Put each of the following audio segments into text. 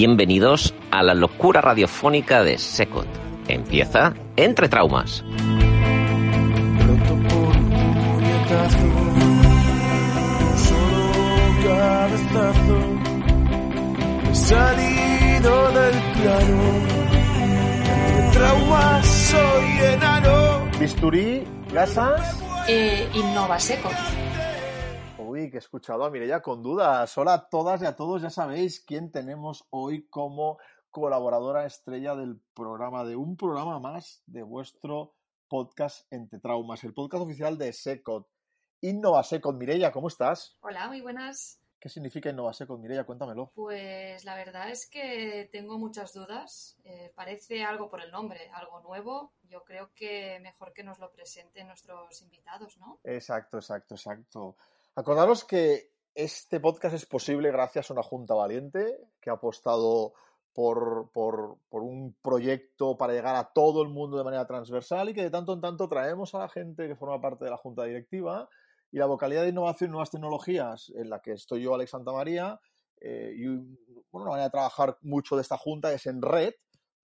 Bienvenidos a la locura radiofónica de Secot. Empieza Entre Traumas. Pronto por un puñetazo, solo cabezazo, he salido del plano. Entre traumas soy enano. Bisturí, gasas. Eh, Innova Seco. Que he escuchado a Mireia con dudas. Hola a todas y a todos, ya sabéis quién tenemos hoy como colaboradora estrella del programa, de un programa más de vuestro podcast Entre Traumas, el podcast oficial de SECOT. Innova Secot, Mireia, ¿cómo estás? Hola, muy buenas. ¿Qué significa Innova Secot, Mireia? Cuéntamelo. Pues la verdad es que tengo muchas dudas. Eh, parece algo por el nombre, algo nuevo. Yo creo que mejor que nos lo presenten nuestros invitados, ¿no? Exacto, exacto, exacto. Acordaros que este podcast es posible gracias a una Junta Valiente que ha apostado por, por, por, un proyecto para llegar a todo el mundo de manera transversal y que de tanto en tanto traemos a la gente que forma parte de la Junta Directiva y la vocalidad de innovación y nuevas tecnologías en la que estoy yo, Alex Santa María, eh, y bueno, una manera de trabajar mucho de esta Junta es en red,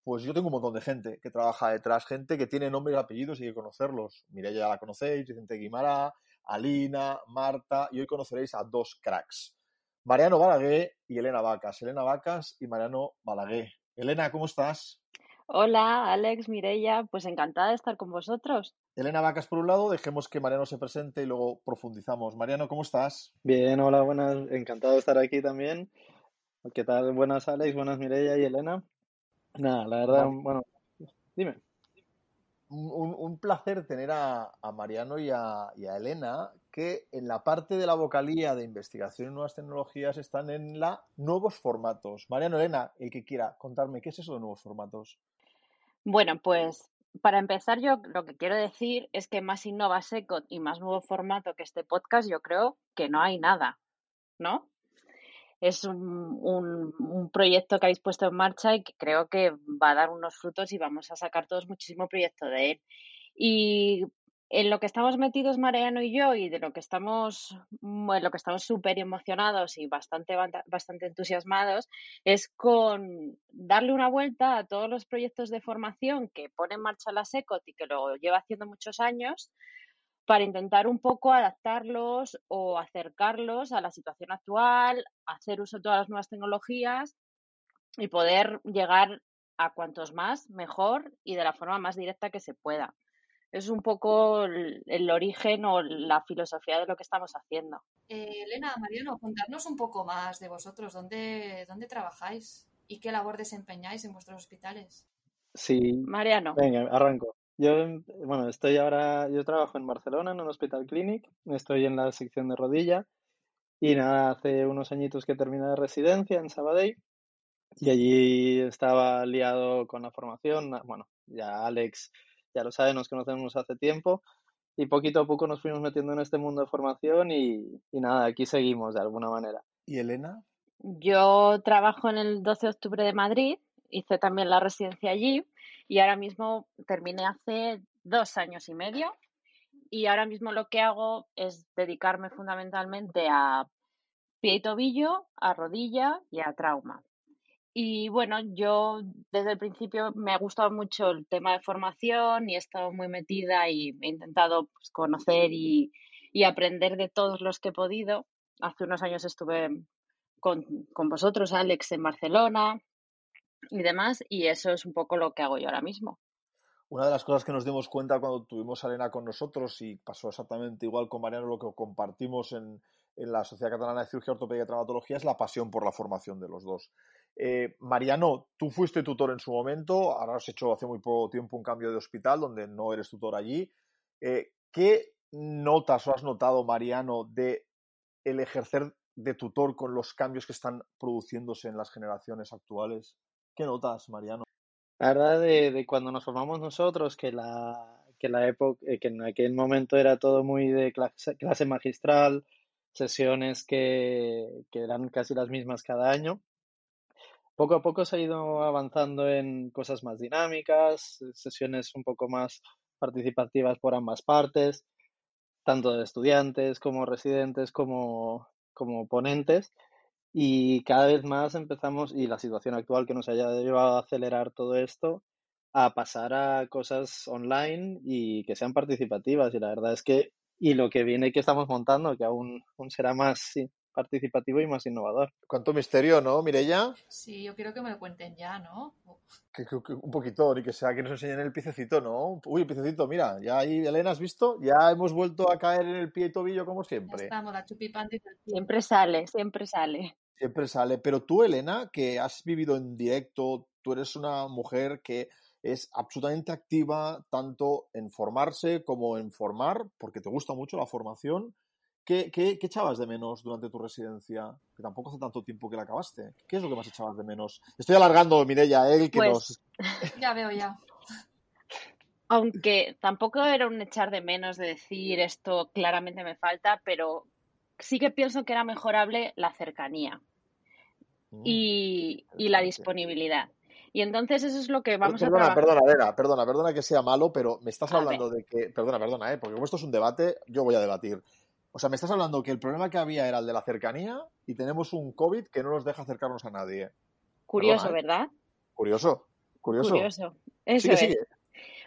pues yo tengo un montón de gente que trabaja detrás, gente que tiene nombres y apellidos y hay que conocerlos. Mireia ya la conocéis, Vicente Guimara, Alina, Marta, y hoy conoceréis a dos cracks. Mariano Balaguer y Elena Vacas. Elena Vacas y Mariano Balaguer. Elena, ¿cómo estás? Hola, Alex, Mireia, pues encantada de estar con vosotros. Elena Vacas por un lado, dejemos que Mariano se presente y luego profundizamos. Mariano, ¿cómo estás? Bien, hola, buenas, encantado de estar aquí también. ¿Qué tal? Buenas, Alex, buenas, Mireia y Elena. Nada, la verdad, bueno, dime. Un, placer tener a, Mariano y a, Elena, que en la parte de la vocalía de investigación y nuevas tecnologías están en la nuevos formatos. Mariano, Elena, el que quiera contarme, ¿qué es eso de nuevos formatos? Bueno, pues para empezar, yo lo que quiero decir es que más Innova Secot y más nuevo formato que este podcast, yo creo que no hay nada, ¿no? Es un, un, proyecto que habéis puesto en marcha y que creo que va a dar unos frutos y vamos a sacar todos muchísimo proyecto de él. Y en lo que estamos metidos Mariano y yo y de lo que estamos en lo que estamos súper emocionados y bastante bastante entusiasmados es con darle una vuelta a todos los proyectos de formación que pone en marcha la SECOT y que lo lleva haciendo muchos años para intentar un poco adaptarlos o acercarlos a la situación actual, hacer uso de todas las nuevas tecnologías y poder llegar a cuantos más mejor y de la forma más directa que se pueda es un poco el, el, origen o la filosofía de lo que estamos haciendo. Eh, Elena, Mariano, contarnos un poco más de vosotros, ¿dónde, dónde trabajáis y qué labor desempeñáis en vuestros hospitales. Sí. Mariano. Venga, arranco. Yo, bueno, estoy ahora, yo trabajo en Barcelona, en un hospital clinic, estoy en la sección de rodilla y nada, hace unos añitos que terminé de residencia en Sabadell y allí estaba liado con la formación, bueno, ya Alex ya lo sabe, nos conocemos hace tiempo y poquito a poco nos fuimos metiendo en este mundo de formación y, y nada, aquí seguimos de alguna manera. ¿Y Elena? Yo trabajo en el 12 de octubre de Madrid, hice también la residencia allí y ahora mismo terminé hace dos años y medio y ahora mismo lo que hago es dedicarme fundamentalmente a pie y tobillo, a rodilla y a trauma. Y bueno, yo desde el principio me ha gustado mucho el tema de formación y he estado muy metida y he intentado pues, conocer y, y aprender de todos los que he podido. Hace unos años estuve con, con vosotros, Alex, en Barcelona y demás, y eso es un poco lo que hago yo ahora mismo. Una de las cosas que nos dimos cuenta cuando tuvimos a Elena con nosotros y pasó exactamente igual con Mariano, lo que compartimos en, en la Sociedad Catalana de Cirugía Ortopedia y Traumatología es la pasión por la formación de los dos. Eh, Mariano, tú fuiste tutor en su momento, ahora has hecho hace muy poco tiempo un cambio de hospital donde no eres tutor allí. Eh, ¿Qué notas o has notado, Mariano, de el ejercer de tutor con los cambios que están produciéndose en las generaciones actuales? ¿Qué notas, Mariano? La verdad de, de cuando nos formamos nosotros, que la, que la época, eh, que en aquel momento era todo muy de clase, clase magistral, sesiones que, que eran casi las mismas cada año. Poco a poco se ha ido avanzando en cosas más dinámicas, sesiones un poco más participativas por ambas partes, tanto de estudiantes como residentes como, como ponentes. Y cada vez más empezamos, y la situación actual que nos haya llevado a acelerar todo esto, a pasar a cosas online y que sean participativas. Y la verdad es que, y lo que viene que estamos montando, que aún, aún será más sí, participativo y más innovador. Cuánto misterio, ¿no, Mirella? Sí, yo quiero que me lo cuenten ya, ¿no? Que, que, que un poquito, ni que sea que nos enseñen el piececito, ¿no? Uy, el piececito, mira, ya ahí, Elena, ¿has visto? Ya hemos vuelto a caer en el pie y tobillo como Ya siempre. estamos, la pie. Siempre sale, siempre sale. Siempre sale. Pero tú, Elena, que has vivido en directo, tú eres una mujer que es absolutamente activa tanto en formarse como en formar, porque te gusta mucho la formación. ¿Qué, qué, qué echabas de menos durante tu residencia? Que tampoco hace tanto tiempo que la acabaste. ¿Qué es lo que más echabas de menos? Estoy alargando, Mireia, él que Pues nos... Ya veo ya. Aunque tampoco era un echar de menos de decir esto claramente me falta, pero sí que pienso que era mejorable la cercanía Mm, y, y la disponibilidad. Y entonces eso es lo que vamos a Perdona, perdona, perdona, perdona que sea malo, pero me estás A ver, hablando de que, perdona, perdona, ¿eh? porque como esto es un debate, yo voy a debatir. O sea, me estás hablando que el problema que había era el de la cercanía y tenemos un COVID que no nos deja acercarnos a nadie. curioso, Perdona, ¿eh? ¿verdad? Curioso, curioso. Curioso. Eso Sigue, es. sigue.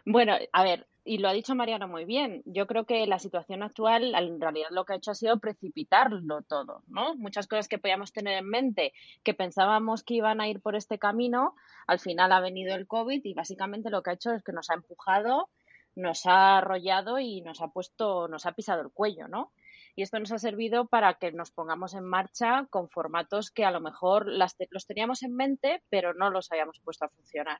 Bueno, a ver, y lo ha dicho Mariano muy bien. Yo creo que la situación actual en realidad lo que ha hecho ha sido precipitarlo todo, ¿no? Muchas cosas que podíamos tener en mente, que pensábamos que iban a ir por este camino, al final ha venido el COVID y básicamente lo que ha hecho es que nos ha empujado, nos ha arrollado y nos ha puesto, nos ha pisado el cuello, ¿no? Y esto nos ha servido para que nos pongamos en marcha con formatos que a lo mejor las te- los teníamos en mente, pero no los habíamos puesto a funcionar.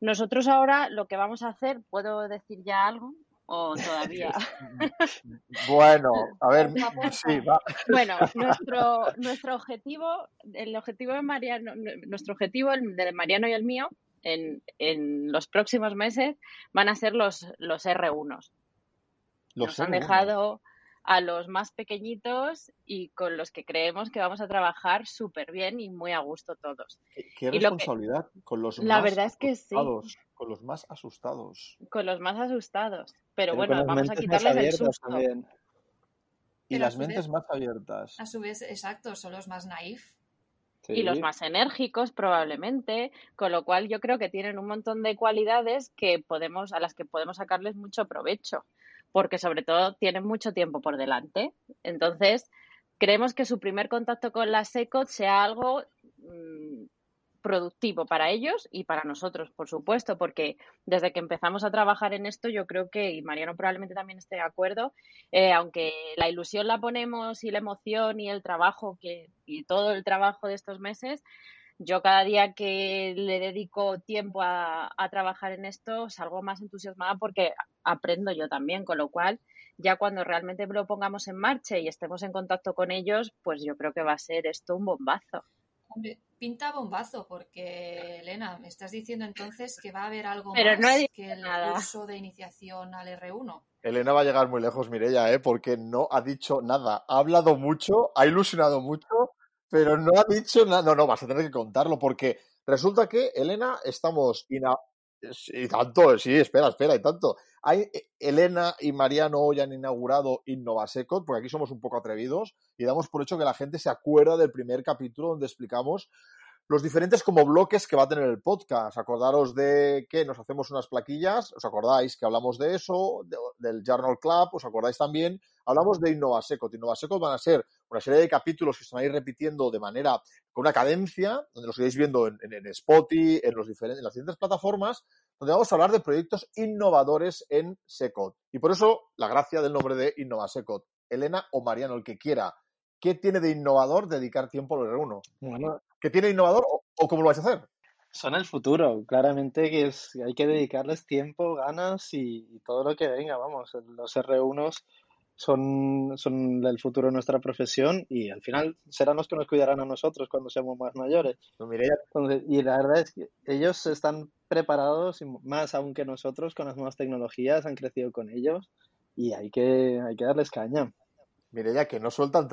Nosotros ahora lo que vamos a hacer, ¿puedo decir ya algo? ¿O todavía? Bueno, a ver, sí, va. Bueno, nuestro, nuestro objetivo, el objetivo de Mariano, nuestro objetivo, el de Mariano y el mío, en, en los próximos meses van a ser los, los R1s. Los Nos han R1. dejado a los más pequeñitos y con los que creemos que vamos a trabajar súper bien y muy a gusto todos. Qué, qué Y lo que, responsabilidad con los la más verdad es que sí, con los más asustados. con los más asustados. Pero bueno, vamos a mentes más quitarles el abiertas susto. también. Y Pero las vez, mentes más abiertas. a su vez, exacto, son los más naif. y los más enérgicos probablemente, con lo cual yo creo que tienen un montón de cualidades que podemos a las que podemos sacarles mucho provecho, porque sobre todo tienen mucho tiempo por delante. Entonces, creemos que su primer contacto con la SECOT sea algo mm, productivo para ellos y para nosotros, por supuesto, porque desde que empezamos a trabajar en esto, yo creo que, y Mariano probablemente también esté de acuerdo, eh, aunque la ilusión la ponemos y la emoción y el trabajo que, y todo el trabajo de estos meses, yo cada día que le dedico tiempo a, a trabajar en esto salgo más entusiasmada porque aprendo yo también, con lo cual ya cuando realmente lo pongamos en marcha y estemos en contacto con ellos, pues yo creo que va a ser esto un bombazo. Hombre, pinta bombazo, porque Elena, me estás diciendo entonces que va a haber algo Pero no he más dicho que el nada. curso de iniciación al R1. Elena va a llegar muy lejos, Mireia, ¿eh? porque no ha dicho nada. Ha hablado mucho, ha ilusionado mucho, pero no ha dicho nada. No, no, vas a tener que contarlo, porque resulta que, Elena, estamos... ina- Y tanto, sí, espera, espera, y tanto. Hay, eh, Elena y Mariano hoy han inaugurado Innovasecot, porque aquí somos un poco atrevidos y damos por hecho que la gente se acuerda del primer capítulo donde explicamos los diferentes como bloques que va a tener el podcast. Acordaros de que nos hacemos unas plaquillas, os acordáis que hablamos de eso, de- del Journal Club, os acordáis también, hablamos de Innovasecot. Innovasecot van a ser una serie de capítulos que se van a ir repitiendo de manera, con una cadencia, donde los iréis viendo en, en, en Spotify, en, los diferentes, en las diferentes plataformas, donde vamos a hablar de proyectos innovadores en Secot. Y por eso la gracia del nombre de Innovasecot. Elena o Mariano, el que quiera. ¿Qué tiene de innovador dedicar tiempo a los R1? Bueno, ¿Qué tiene innovador o, o cómo lo vais a hacer? son el futuro, claramente que es, hay que dedicarles tiempo, ganas y, y todo lo que venga, vamos, los R1s son, son el futuro de nuestra profesión y al final serán los que nos cuidarán a nosotros cuando seamos más mayores. Pues Entonces, y la verdad es que ellos están preparados, y más aún que nosotros, con las nuevas tecnologías, han crecido con ellos y hay que, hay que darles caña. Mireia, que no suelta el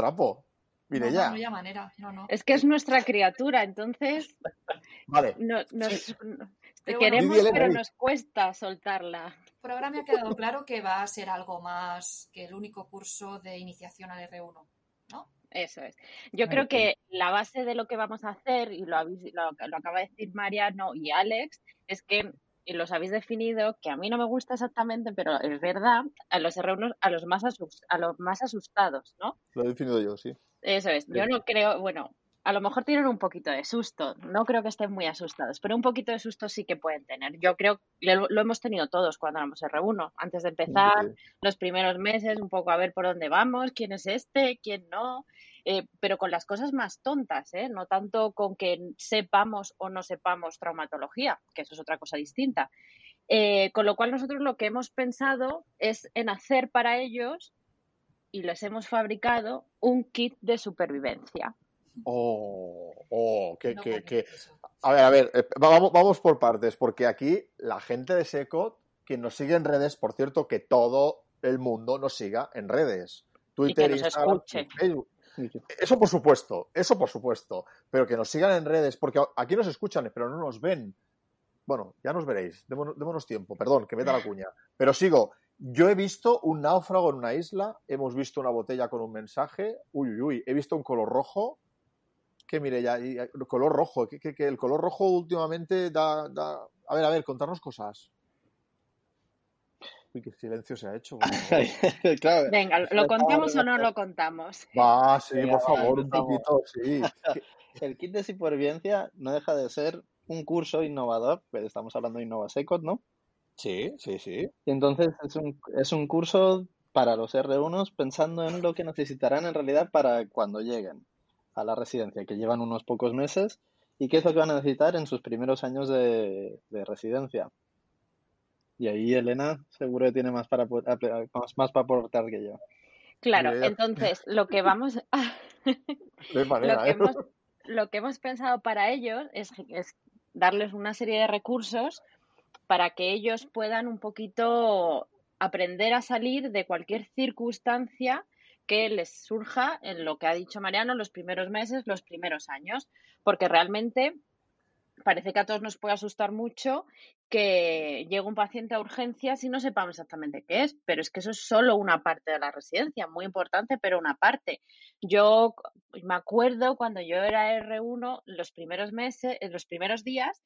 No, Mireia, no, manera. No, no. Es que es nuestra criatura, entonces vale. no- nos, queremos, pero nos cuesta soltarla. Por ahora me ha quedado claro que va a ser algo más que el único curso de iniciación al R1, ¿no? Eso es. Yo creo que la base de lo que vamos a hacer, y lo, habéis, lo, lo acaba de decir Mariano y Alex, es que y los habéis definido, que a mí no me gusta exactamente, pero es verdad, a los R1, a los más, asus- a los más asustados, ¿no? Lo he definido yo, sí. Eso es. Yo no creo, bueno, a lo mejor tienen un poquito de susto. No creo que estén muy asustados, pero un poquito de susto sí que pueden tener. Yo creo que lo, lo hemos tenido todos cuando éramos R1. Antes de empezar, Sí. los primeros meses, un poco a ver por dónde vamos, quién es este, quién no. eh, pero con las cosas más tontas, ¿eh? No tanto con que sepamos o no sepamos traumatología, que eso es otra cosa distinta. Eh, con lo cual nosotros lo que hemos pensado es en hacer para ellos y les hemos fabricado un kit de supervivencia. Oh, oh, que, No que, que. A ver, a ver, eh, vamos, vamos por partes, porque aquí la gente de Secot, que nos sigue en redes, por cierto, que todo el mundo nos siga en redes. Twitter, nos Instagram, escuche. Facebook. Y que- Eso por supuesto, eso por supuesto. Pero que nos sigan en redes, porque aquí nos escuchan, pero no nos ven. Bueno, ya nos veréis. Démonos, démonos tiempo, perdón, que meta la cuña. Pero sigo. Yo he visto un náufrago en una isla, hemos visto una botella con un mensaje. Uy, uy, uy, he visto un color rojo. Que mire ya, y- y- color rojo, que, que- que el color rojo últimamente da, da- A ver, a ver, contarnos cosas. Uy, qué silencio se ha hecho. claro, Venga, ¿lo contamos o no lo contamos? Va, sí, Venga, por va, favor, un poquito, sí. el kit de supervivencia no deja de ser un curso innovador, pues estamos hablando de InnovaSecot, ¿no? Sí, sí, sí. Y entonces es un, es un curso para los R1s pensando en lo que necesitarán en realidad para cuando lleguen a la residencia, que llevan unos pocos meses, y qué es lo que van a necesitar en sus primeros años de, de residencia. Y ahí Elena seguro que tiene más para, más, más para aportar que yo. Claro, entonces lo que vamos De lo manera, que ¿eh? hemos, lo que hemos pensado para ellos es, es darles una serie de recursos para que ellos puedan un poquito aprender a salir de cualquier circunstancia que les surja en lo que ha dicho Mariano los primeros meses, los primeros años, porque realmente parece que a todos nos puede asustar mucho que llegue un paciente a urgencias y no sepamos exactamente qué es, pero es que eso es solo una parte de la residencia, muy importante, pero una parte. Yo me acuerdo cuando yo era R1, los primeros meses, en los primeros días,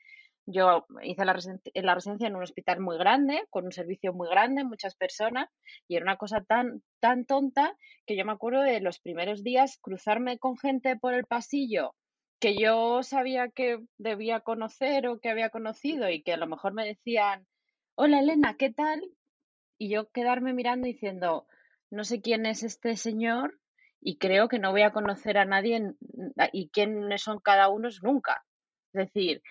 yo hice la, residen- la residencia en un hospital muy grande, con un servicio muy grande, muchas personas, y era una cosa tan, tan tonta que yo me acuerdo de los primeros días cruzarme con gente por el pasillo que yo sabía que debía conocer o que había conocido y que a lo mejor me decían, hola Elena, ¿qué tal? Y yo quedarme mirando diciendo, no sé quién es este señor y creo que no voy a conocer a nadie y quiénes son cada uno nunca. Es decir,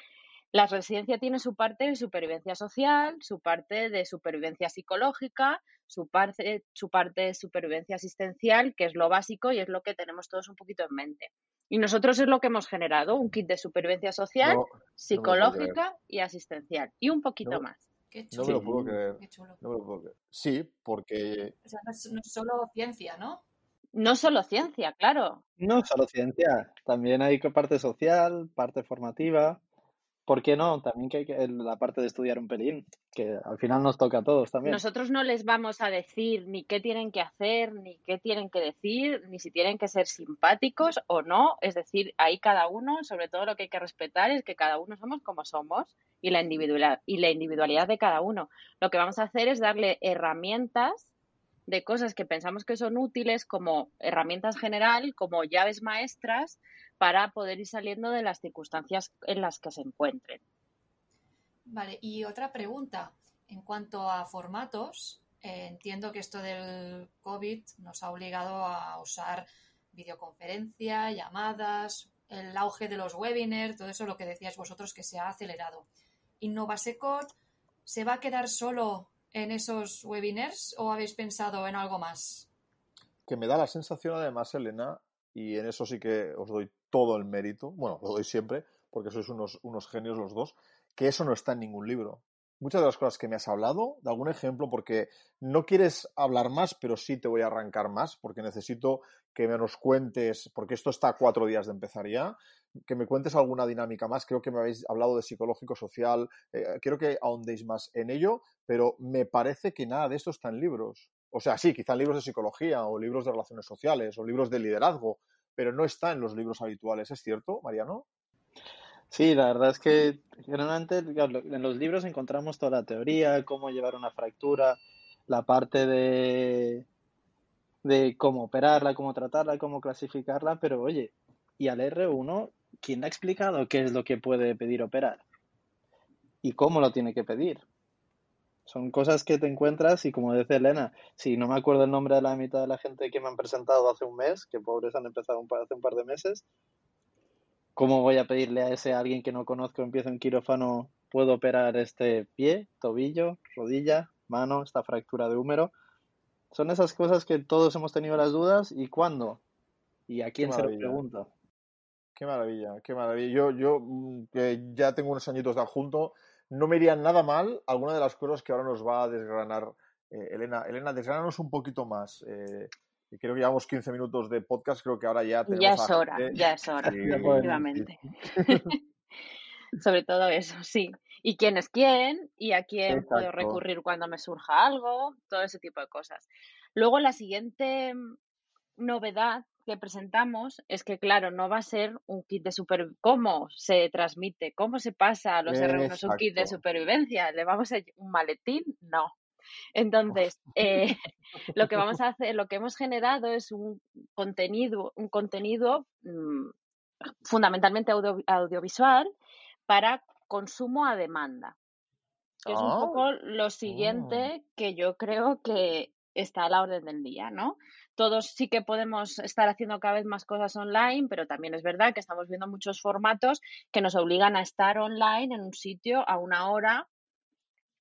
la residencia tiene su parte de supervivencia social, su parte de supervivencia psicológica, su parte, su parte de supervivencia asistencial, que es lo básico y es lo que tenemos todos un poquito en mente. Y nosotros es lo que hemos generado, un kit de supervivencia social, No, psicológica y asistencial. Y un poquito No. más. Qué no chulo. me lo puedo creer. Qué chulo. No me lo puedo creer. Sí, porque O sea, no es, no es solo ciencia, ¿no? No solo ciencia, claro. No solo ciencia, también hay parte social, parte formativa, ¿por qué no? También que hay que la parte de estudiar un pelín, que al final nos toca a todos también. Nosotros no les vamos a decir ni qué tienen que hacer, ni qué tienen que decir, ni si tienen que ser simpáticos o no. Es decir, ahí cada uno, sobre todo lo que hay que respetar es que cada uno somos como somos y la individualidad, y la individualidad de cada uno. Lo que vamos a hacer es darle herramientas de cosas que pensamos que son útiles como herramientas general, como llaves maestras para poder ir saliendo de las circunstancias en las que se encuentren. Vale, y otra pregunta. En cuanto a formatos, eh, entiendo que esto del COVID nos ha obligado a usar videoconferencia, llamadas, el auge de los webinars, todo eso lo que decíais vosotros que se ha acelerado. ¿Innovasecot se va a quedar solo en esos webinars o habéis pensado en algo más? Que me da la sensación, además, Elena, y en eso sí que os doy todo el mérito, bueno, lo doy siempre, porque sois unos, unos genios los dos, que eso no está en ningún libro. Muchas de las cosas que me has hablado, de algún ejemplo, porque no quieres hablar más, pero sí te voy a arrancar más, porque necesito que me nos cuentes, porque esto está a cuatro días de empezar ya, que me cuentes alguna dinámica más. Creo que me habéis hablado de psicológico social, eh, quiero que ahondéis más en ello, pero me parece que nada de esto está en libros. O sea, sí, quizá en libros de psicología o libros de relaciones sociales o libros de liderazgo, pero no está en los libros habituales. ¿Es cierto, Mariano? Sí, la verdad es que generalmente en los libros encontramos toda la teoría, cómo llevar una fractura, la parte de, de cómo operarla, cómo tratarla, cómo clasificarla, pero oye, y al R1, ¿quién ha explicado qué es lo que puede pedir operar? ¿Y cómo lo tiene que pedir? Son cosas que te encuentras y como dice Elena, si no me acuerdo el nombre de la mitad de la gente que me han presentado hace un mes, que pobres han empezado hace un par de meses, ¿cómo voy a pedirle a ese alguien que no conozco, empieza en quirófano, puedo operar este pie, tobillo, rodilla, mano, esta fractura de húmero? Son esas cosas que todos hemos tenido las dudas y cuándo y a quién se lo pregunta. Qué maravilla, qué maravilla. Yo, yo mm, que ya tengo unos añitos de adjunto, no me iría nada mal alguna de las cosas que ahora nos va a desgranar eh, Elena. Elena, desgránanos un poquito más. Eh, creo que llevamos 15 minutos de podcast, creo que ahora ya tenemos... Ya es hora, ya es hora, efectivamente. Sobre todo eso, sí. Y quién es quién y a quién puedo recurrir cuando me surja algo, todo ese tipo de cosas. Luego la siguiente novedad que presentamos es que, claro, no va a ser un kit de super cómo se transmite, cómo se pasa a los R1 un kit de supervivencia, le vamos a un maletín, no. Entonces, eh, lo que vamos a hacer, lo que hemos generado es un contenido, un contenido mm, fundamentalmente audiovisual para consumo a demanda. Que es un ah, poco lo siguiente ah. que yo creo que está a la orden del día, ¿no? todos sí que podemos estar haciendo cada vez más cosas online, pero también es verdad que estamos viendo muchos formatos que nos obligan a estar online en un sitio a una hora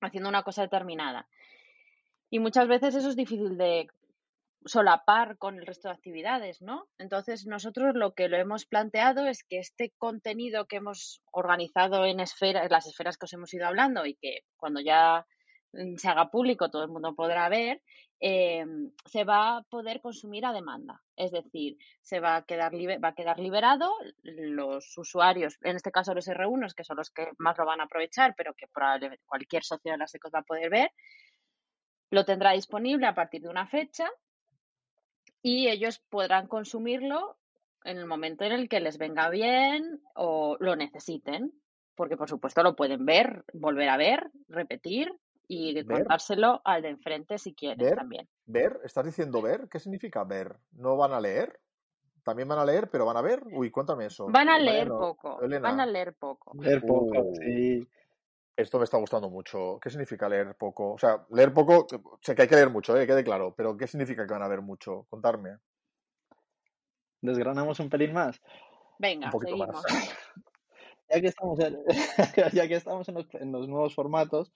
haciendo una cosa determinada. Y muchas veces eso es difícil de solapar con el resto de actividades, ¿no? Entonces nosotros lo que lo hemos planteado es que este contenido que hemos organizado en esferas, las esferas que os hemos ido hablando y que cuando ya mm, se haga público todo el mundo podrá ver, eh, se va a poder consumir a demanda. Es decir, se va a quedar, va a quedar liberado los usuarios, en este caso los R1, que son los que más lo van a aprovechar, pero que probablemente cualquier socio de la SECOT va a poder ver, lo tendrá disponible a partir de una fecha y ellos podrán consumirlo en el momento en el que les venga bien o lo necesiten, porque por supuesto lo pueden ver, volver a ver, repetir y contárselo al de enfrente si quieres también. ¿Ver? ¿Estás diciendo ver? ¿Qué significa ver? ¿No van a leer? También van a leer, pero van a ver. Uy, cuéntame eso. Van a leer poco. Van a leer poco. Leer poco, uh. sí. Esto me está gustando mucho. ¿Qué significa leer poco? O sea, leer poco, sé que hay que leer mucho, ¿eh? quede claro, pero ¿qué significa que van a ver mucho? Contarme. ¿Desgranamos un pelín más? Venga, seguimos. ya que estamos, ya que estamos en los nuevos formatos,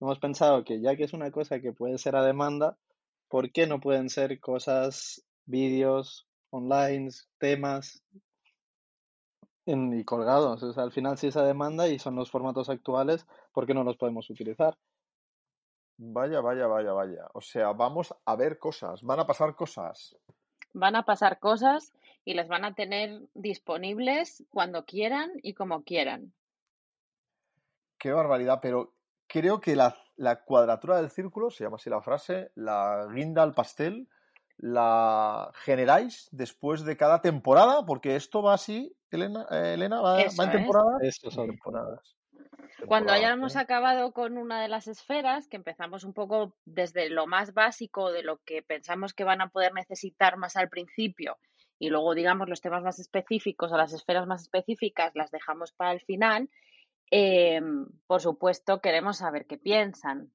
hemos pensado que ya que es una cosa que puede ser a demanda, ¿por qué no pueden ser cosas, vídeos, online, temas y colgados? O sea, al final si es a demanda y son los formatos actuales, ¿por qué no los podemos utilizar? Vaya, vaya, vaya, vaya. O sea, vamos a ver cosas, van a pasar cosas. Van a pasar cosas y las van a tener disponibles cuando quieran y como quieran. Qué barbaridad, pero creo que la, la cuadratura del círculo, se llama así la frase, la guinda al pastel, la generáis después de cada temporada, porque esto va así, Elena, eh, Elena va, Eso va en es. temporadas. Son Temporadas. Cuando hayamos acabado con una de las esferas, que empezamos un poco desde lo más básico de lo que pensamos que van a poder necesitar más al principio y luego, digamos, los temas más específicos o las esferas más específicas las dejamos para el final, eh, por supuesto queremos saber qué piensan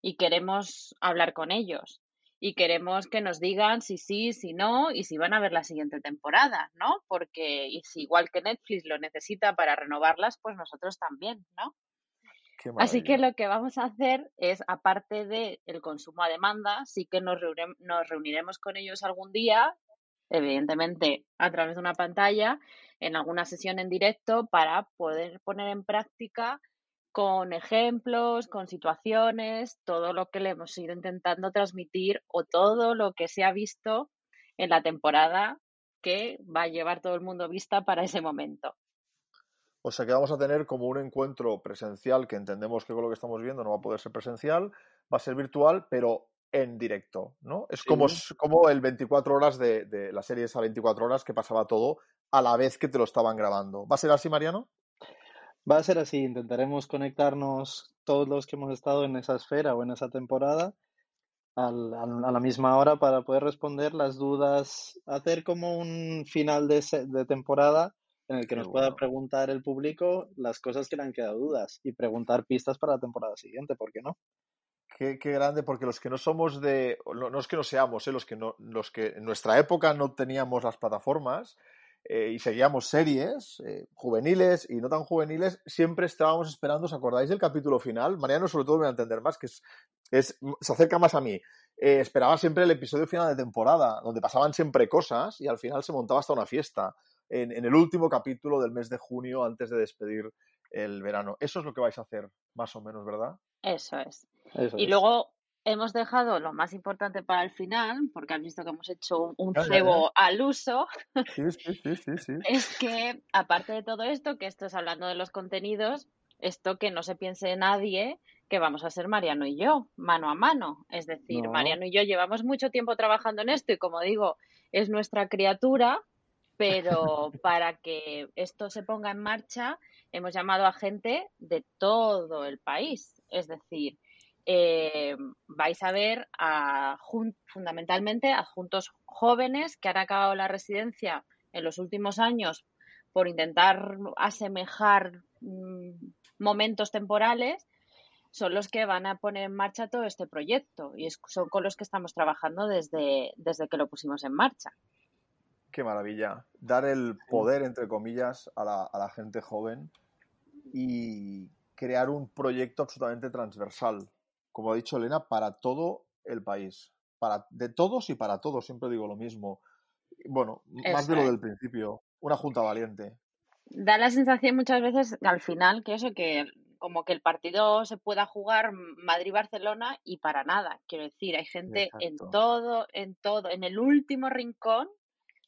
y queremos hablar con ellos y queremos que nos digan si sí, si no y si van a ver la siguiente temporada, ¿no? Porque y si igual que Netflix lo necesita para renovarlas, pues nosotros también, ¿no? Así que lo que vamos a hacer es, aparte del consumo a demanda, sí que nos, nos reuniremos con ellos algún día, evidentemente a través de una pantalla, en alguna sesión en directo, para poder poner en práctica con ejemplos, con situaciones, todo lo que le hemos ido intentando transmitir o todo lo que se ha visto en la temporada que va a llevar todo el mundo vista para ese momento. O sea que vamos a tener como un encuentro presencial, que entendemos que con lo que estamos viendo no va a poder ser presencial, va a ser virtual, pero en directo, ¿no? Es como, Sí. como el 24 horas de, de la serie esa 24 horas que pasaba todo a la vez que te lo estaban grabando. ¿Va a ser así, Mariano? Va a ser así, intentaremos conectarnos todos los que hemos estado en esa esfera o en esa temporada al- al- a la misma hora para poder responder las dudas, hacer como un final de, de temporada en el que Qué nos pueda preguntar el público las cosas que le han quedado dudas y preguntar pistas para la temporada siguiente, ¿por qué no? Qué, qué grande, porque los que no somos de. No, no es que no seamos, ¿eh? los, que no, los que en nuestra época no teníamos las plataformas eh, y seguíamos series eh, juveniles y no tan juveniles, siempre estábamos esperando. ¿Os acordáis del capítulo final? Mariano, sobre todo, me va a entender más, que es, es se acerca más a mí. Eh, esperaba siempre el episodio final de temporada, donde pasaban siempre cosas y al final se montaba hasta una fiesta. En, en el último capítulo del mes de junio, antes de despedir el verano. Eso es lo que vais a hacer, más o menos, ¿verdad? Eso es. Eso Y es. luego hemos dejado lo más importante para el final, porque has visto que hemos hecho un, cebo al uso, Sí, sí, sí, sí, sí. es que aparte de todo esto, que esto es hablando de los contenidos, esto que no se piense nadie que vamos a ser Mariano y yo, mano a mano. Es decir, No. Mariano y yo llevamos mucho tiempo trabajando en esto y como digo, es nuestra criatura, pero para que esto se ponga en marcha, hemos llamado a gente de todo el país. Es decir, eh, vais a ver a, fundamentalmente a adjuntos jóvenes que han acabado la residencia en los últimos años por intentar asemejar mm, momentos temporales, son los que van a poner en marcha todo este proyecto y son con los que estamos trabajando desde, desde que lo pusimos en marcha. Qué maravilla. Dar el poder, entre comillas, a la, a la gente joven y crear un proyecto absolutamente transversal, como ha dicho Elena, para todo el país. Para, de todos y para todos, siempre digo lo mismo. Bueno, más de lo del principio. Una junta valiente. Da la sensación muchas veces al final que eso, que como que el partido se pueda jugar Madrid-Barcelona y para nada. Quiero decir, hay gente en todo, en todo, en el último rincón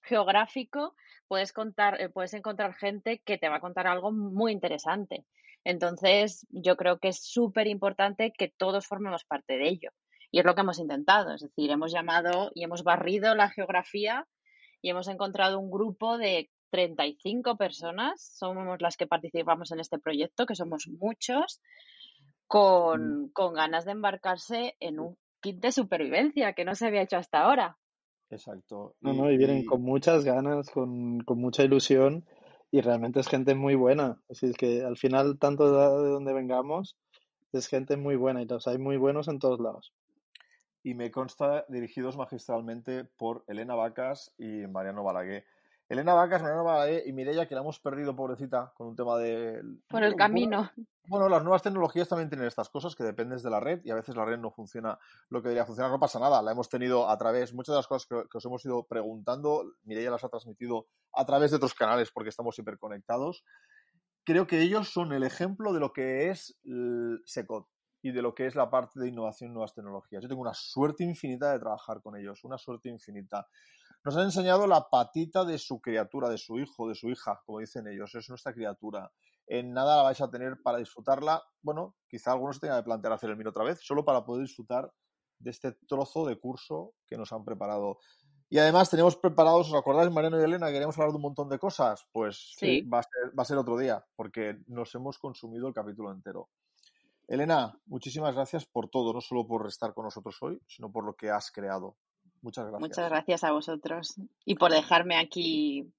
geográfico puedes contar, eh, puedes encontrar gente que te va a contar algo muy interesante. Entonces, yo creo que es súper importante que todos formemos parte de ello. Y es lo que hemos intentado. Es decir, hemos llamado y hemos barrido la geografía y hemos encontrado un grupo de 35 personas, somos las que participamos en este proyecto, que somos muchos, con, con ganas de embarcarse en un kit de supervivencia que no se había hecho hasta ahora. Exacto. No, Y- no, y vienen y- con muchas ganas, con, con mucha ilusión y realmente es gente muy buena. Así es que al final, tanto de, de donde vengamos, es gente muy buena y los hay muy buenos en todos lados. y me consta dirigidos magistralmente por Elena Vacas y Mariano Balaguer. Elena Vacas, Mariano Balaguer y Mireia, que la hemos perdido, pobrecita, con un tema de... Por el camino. Bueno, las nuevas tecnologías también tienen estas cosas que dependes de la red y a veces la red no funciona lo que debería funcionar. No pasa nada, la hemos tenido a través, muchas de las cosas que, que os hemos ido preguntando, Mireia las ha transmitido a través de otros canales porque estamos hiperconectados. Creo que ellos son el ejemplo de lo que es el SECOT y de lo que es la parte de innovación y nuevas tecnologías. Yo tengo una suerte infinita de trabajar con ellos, una suerte infinita. Nos han enseñado la patita de su criatura, de su hijo, de su hija, como dicen ellos, es nuestra criatura. en nada la vais a tener para disfrutarla. Bueno, quizá algunos tengan que plantear hacer el mío otra vez, solo para poder disfrutar de este trozo de curso que nos han preparado. Y además tenemos preparados, ¿os acordáis, Mariano y Elena, que queríamos hablar de un montón de cosas? Pues Sí. va, a ser, va a ser otro día, porque nos hemos consumido el capítulo entero. Elena, muchísimas gracias por todo, no solo por estar con nosotros hoy, sino por lo que has creado. Muchas gracias. Muchas gracias a vosotros y por dejarme aquí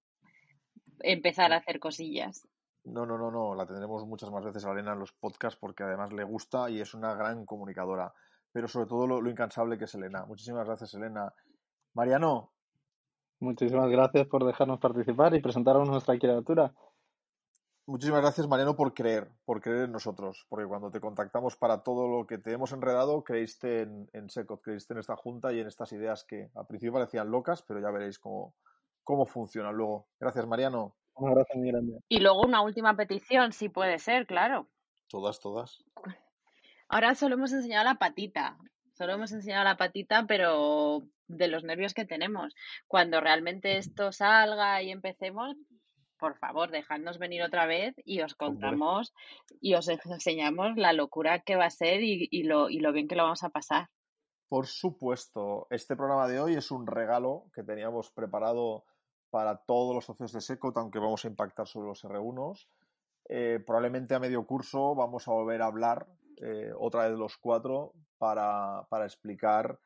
empezar a hacer cosillas. No, no, no, no, la tendremos muchas más veces a Elena en los podcasts porque además le gusta y es una gran comunicadora. Pero sobre todo lo, lo incansable que es Elena. Muchísimas gracias, Elena. Mariano, Muchísimas gracias por dejarnos participar y presentaros nuestra criatura. Muchísimas gracias, Mariano, por creer, por creer en nosotros, porque cuando te contactamos para todo lo que te hemos enredado, creíste en, en Secot, creíste en esta junta y en estas ideas que al principio parecían locas, pero ya veréis cómo, cómo funcionan luego. Gracias, Mariano. Un abrazo muy grande. Y luego una última petición, si puede ser, claro. Todas, todas. Ahora solo hemos enseñado la patita, solo hemos enseñado la patita, pero de los nervios que tenemos. Cuando realmente esto salga y empecemos, por favor, dejadnos venir otra vez y os contamos y os enseñamos la locura que va a ser y, y lo, y lo bien que lo vamos a pasar. Por supuesto, este programa de hoy es un regalo que teníamos preparado para todos los socios de Secot, aunque vamos a impactar sobre los R1s. Eh, probablemente a medio curso vamos a volver a hablar eh, otra vez los cuatro para, para explicar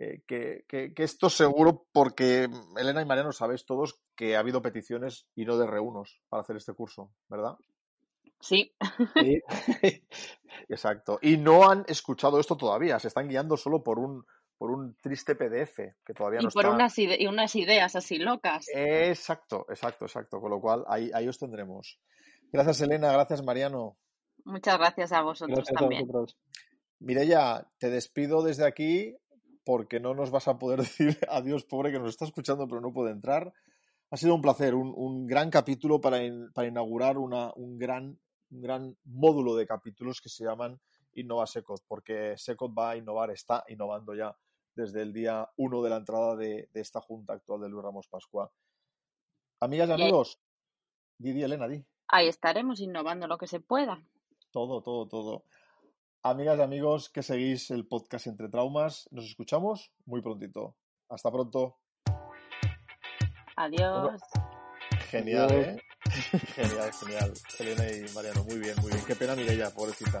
eh, que, que, que, esto seguro, porque Elena y Mariano sabéis todos que ha habido peticiones y no de R1s para hacer este curso, ¿verdad? Sí. Sí. Exacto. Y no han escuchado esto todavía, se están guiando solo por un, por un triste PDF que todavía y no por está. unas, y unas ideas así locas. Exacto, exacto, exacto. Con lo cual, ahí, ahí os tendremos. Gracias, Elena. Gracias, Mariano. Muchas gracias a vosotros Gracias a también. vosotros. Mireya, te despido desde aquí porque no nos vas a poder decir adiós, pobre, que nos está escuchando pero no puede entrar. Ha sido un placer, un, un gran capítulo para, in- para inaugurar una, un, gran, un gran módulo de capítulos que se llaman Innova Secot, porque Secot va a innovar, está innovando ya desde el día uno de la entrada de, de esta junta actual de Luis Ramos Pascua. Amigas y Y- amigos, Didi, Elena, di. Ahí estaremos innovando lo que se pueda. Todo, todo, todo. Amigas y amigos que seguís el podcast Entre Traumas, nos escuchamos muy prontito. Hasta pronto. Adiós. Genial, Adiós. ¿eh? Genial, genial. Elena y Mariano, muy bien, muy bien. Qué pena Mireia, pobrecita.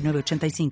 906985.